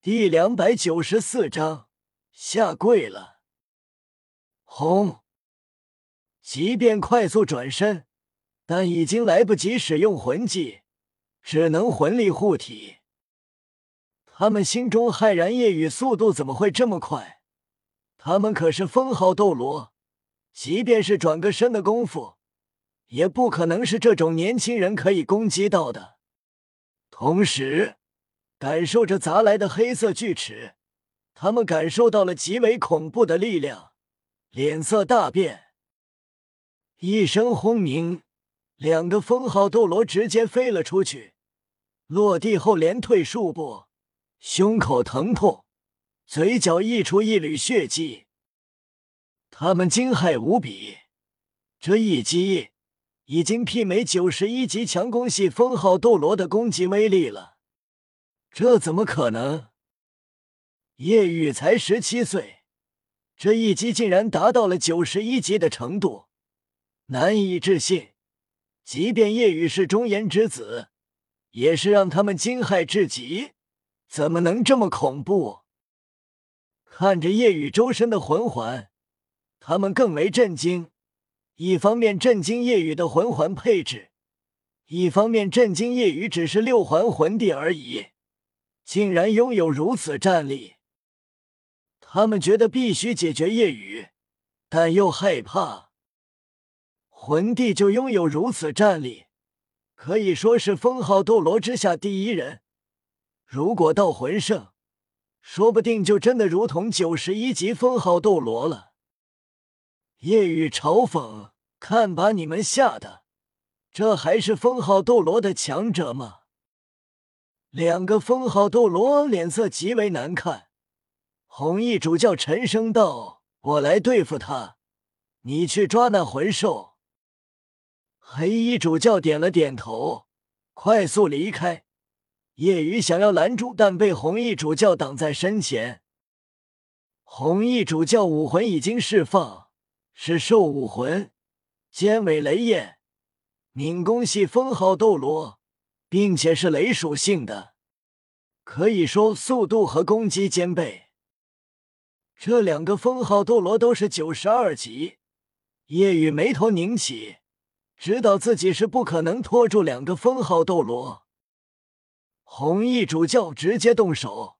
第两百九十四章下跪了。轰！即便快速转身，但已经来不及使用魂技，只能魂力护体。他们心中骇然，夜雨速度怎么会这么快？他们可是封号斗罗，即便是转个身的功夫，也不可能是这种年轻人可以攻击到的。同时。感受着砸来的黑色巨齿，他们感受到了极为恐怖的力量，脸色大变。一声轰鸣，两个封号斗罗直接飞了出去，落地后连退数步，胸口疼痛，嘴角溢出一缕血迹。他们惊骇无比，这一击已经媲美九十一级强攻系封号斗罗的攻击威力了。这怎么可能？叶雨才十七岁，这一击竟然达到了九十一级的程度，难以置信。即便叶雨是中颜之子，也是让他们惊骇至极。怎么能这么恐怖？看着叶雨周身的魂环，他们更为震惊。一方面震惊叶雨的魂环配置，一方面震惊叶雨只是六环魂帝而已。竟然拥有如此战力，他们觉得必须解决夜雨，但又害怕。魂帝就拥有如此战力，可以说是封号斗罗之下第一人。如果到魂圣，说不定就真的如同九十一级封号斗罗了。夜雨嘲讽：“看把你们吓的，这还是封号斗罗的强者吗？”两个封号斗罗脸色极为难看。红衣主教沉声道：“我来对付他，你去抓那魂兽。”黑衣主教点了点头，快速离开。夜雨想要拦住，但被红衣主教挡在身前。红衣主教武魂已经释放，是兽武魂，尖尾雷焰，敏攻系封号斗罗。并且是雷属性的，可以说速度和攻击兼备。这两个封号斗罗都是九十二级，叶雨眉头拧起，知道自己是不可能拖住两个封号斗罗。红衣主教直接动手，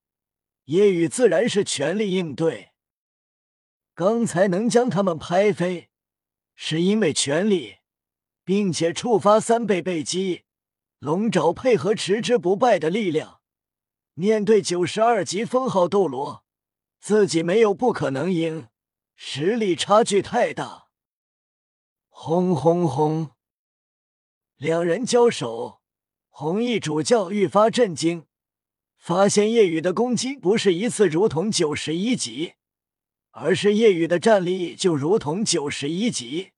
夜雨自然是全力应对。刚才能将他们拍飞，是因为全力，并且触发三倍倍击。龙爪配合持之不败的力量，面对九十二级封号斗罗，自己没有不可能赢，实力差距太大。轰轰轰！两人交手，红衣主教愈发震惊，发现夜雨的攻击不是一次如同九十一级，而是夜雨的战力就如同九十一级。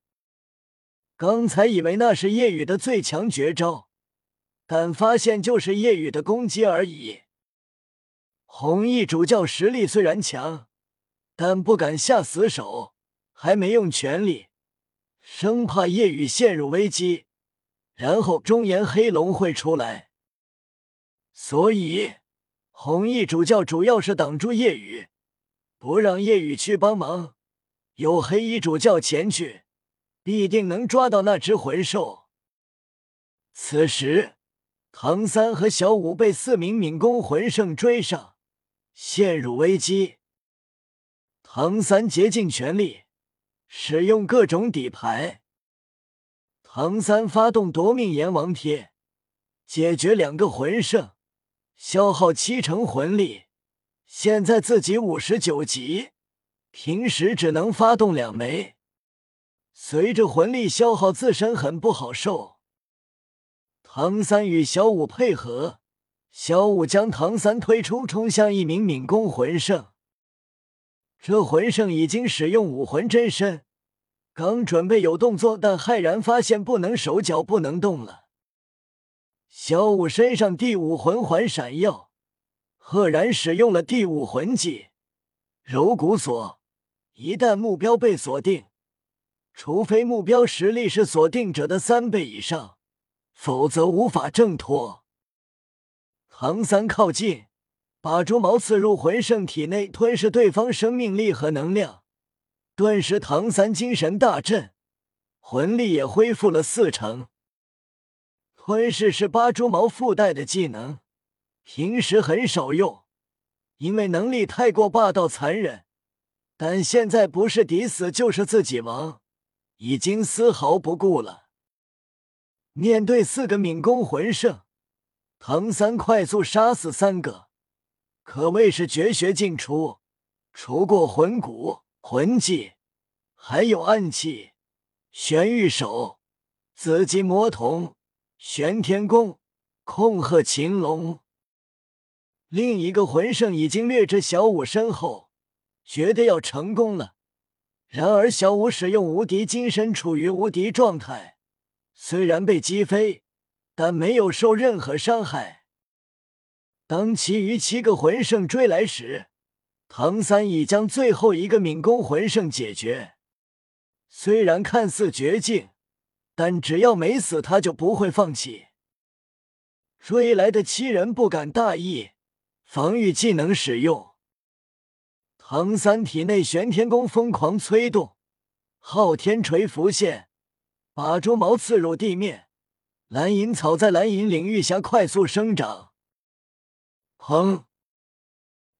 刚才以为那是夜雨的最强绝招。但发现就是夜雨的攻击而已。红衣主教实力虽然强，但不敢下死手，还没用全力，生怕夜雨陷入危机，然后中炎黑龙会出来。所以，红衣主教主要是挡住夜雨，不让夜雨去帮忙。有黑衣主教前去，必定能抓到那只魂兽。此时。唐三和小五被四名敏攻魂圣追上，陷入危机。唐三竭尽全力，使用各种底牌。唐三发动夺命阎王贴，解决两个魂圣，消耗七成魂力。现在自己五十九级，平时只能发动两枚，随着魂力消耗，自身很不好受。唐三与小五配合，小五将唐三推出，冲向一名敏攻魂圣。这魂圣已经使用武魂真身，刚准备有动作，但骇然发现不能手脚不能动了。小五身上第五魂环闪耀，赫然使用了第五魂技柔骨锁。一旦目标被锁定，除非目标实力是锁定者的三倍以上。否则无法挣脱。唐三靠近，把猪毛刺入魂圣体内，吞噬对方生命力和能量。顿时，唐三精神大振，魂力也恢复了四成。吞噬是八蛛毛附带的技能，平时很少用，因为能力太过霸道残忍。但现在不是抵死就是自己亡，已经丝毫不顾了。面对四个敏攻魂圣，唐三快速杀死三个，可谓是绝学尽出。除过魂骨、魂技，还有暗器、玄玉手、紫金魔瞳、玄天功、控鹤擒龙。另一个魂圣已经掠至小五身后，觉得要成功了。然而小五使用无敌金身，处于无敌状态。虽然被击飞，但没有受任何伤害。当其余七个魂圣追来时，唐三已将最后一个敏攻魂圣解决。虽然看似绝境，但只要没死，他就不会放弃。追来的七人不敢大意，防御技能使用。唐三体内玄天功疯狂催动，昊天锤浮现。把蛛毛刺入地面，蓝银草在蓝银领域下快速生长。砰！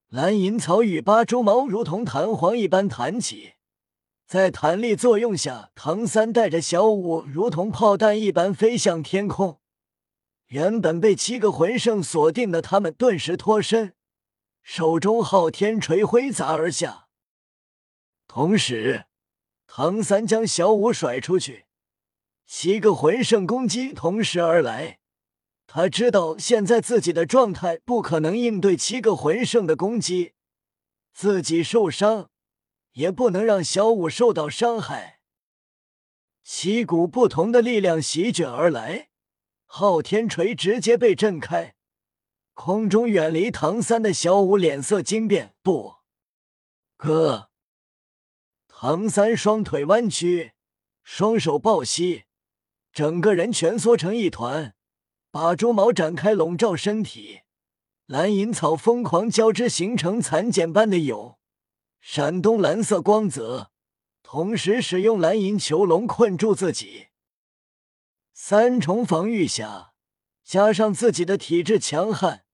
蓝银草与八蛛毛如同弹簧一般弹起，在弹力作用下，唐三带着小五如同炮弹一般飞向天空。原本被七个魂圣锁定的他们顿时脱身，手中昊天锤挥砸而下。同时，唐三将小五甩出去。七个魂圣攻击同时而来，他知道现在自己的状态不可能应对七个魂圣的攻击，自己受伤也不能让小五受到伤害。七股不同的力量席卷而来，昊天锤直接被震开，空中远离唐三的小五脸色惊变，不，哥！唐三双腿弯曲，双手抱膝。整个人蜷缩成一团，把蛛毛展开笼罩身体，蓝银草疯狂交织，形成蚕茧般的蛹，闪动蓝色光泽，同时使用蓝银囚笼困住自己。三重防御下，加上自己的体质强悍，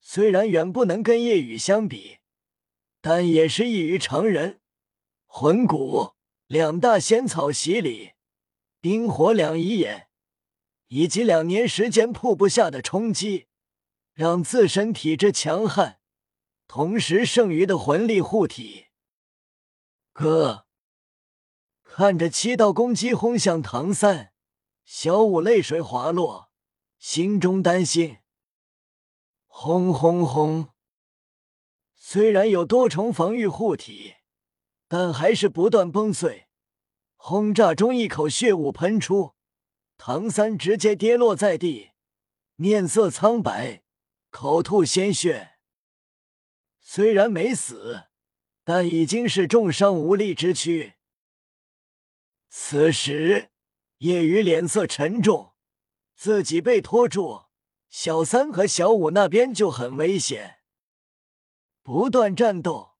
虽然远不能跟夜雨相比，但也是异于常人。魂骨两大仙草洗礼。冰火两仪眼，以及两年时间瀑布下的冲击，让自身体质强悍，同时剩余的魂力护体。哥，看着七道攻击轰向唐三，小五泪水滑落，心中担心。轰轰轰！虽然有多重防御护体，但还是不断崩碎。轰炸中，一口血雾喷出，唐三直接跌落在地，面色苍白，口吐鲜血。虽然没死，但已经是重伤无力之躯。此时，叶雨脸色沉重，自己被拖住，小三和小五那边就很危险。不断战斗，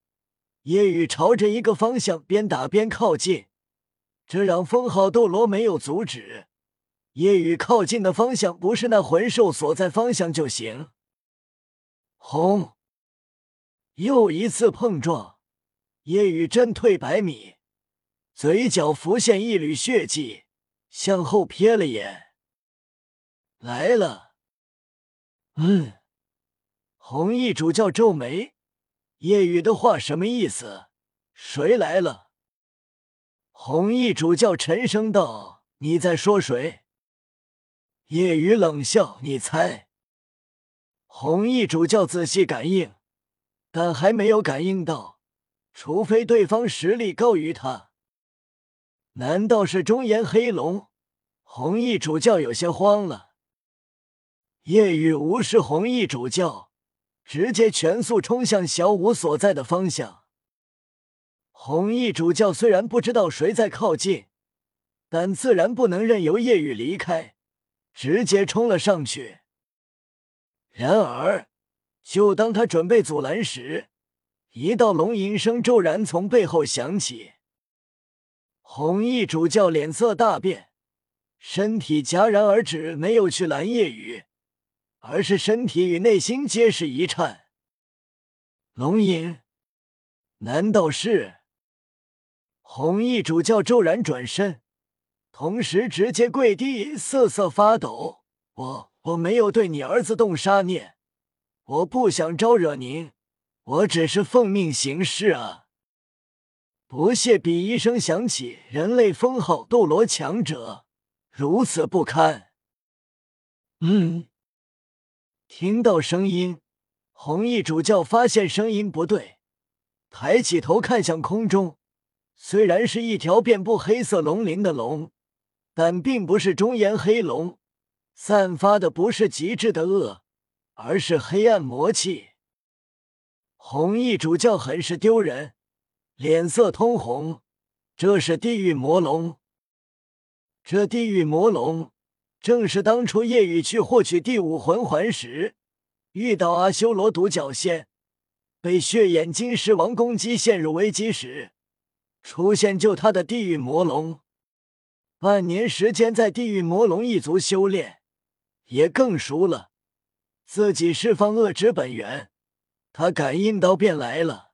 叶雨朝着一个方向边打边靠近。这让封号斗罗没有阻止，夜雨靠近的方向不是那魂兽所在方向就行。轰！又一次碰撞，夜雨震退百米，嘴角浮现一缕血迹，向后瞥了眼，来了。嗯，红衣主教皱眉，夜雨的话什么意思？谁来了？红衣主教沉声道：“你在说谁？”夜雨冷笑：“你猜。”红衣主教仔细感应，但还没有感应到，除非对方实力高于他。难道是中炎黑龙？红衣主教有些慌了。夜雨无视红衣主教，直接全速冲向小五所在的方向。红衣主教虽然不知道谁在靠近，但自然不能任由夜雨离开，直接冲了上去。然而，就当他准备阻拦时，一道龙吟声骤然从背后响起。红衣主教脸色大变，身体戛然而止，没有去拦夜雨，而是身体与内心皆是一颤。龙吟，难道是？红衣主教骤然转身，同时直接跪地，瑟瑟发抖。我我没有对你儿子动杀念，我不想招惹您，我只是奉命行事啊！不屑鄙夷声响起，人类封号斗罗强者，如此不堪。嗯，听到声音，红衣主教发现声音不对，抬起头看向空中。虽然是一条遍布黑色龙鳞的龙，但并不是中炎黑龙，散发的不是极致的恶，而是黑暗魔气。红衣主教很是丢人，脸色通红。这是地狱魔龙。这地狱魔龙正是当初夜雨去获取第五魂环时，遇到阿修罗独角仙，被血眼金狮王攻击陷入危机时。出现救他的地狱魔龙，半年时间在地狱魔龙一族修炼，也更熟了。自己释放恶之本源，他感应到便来了。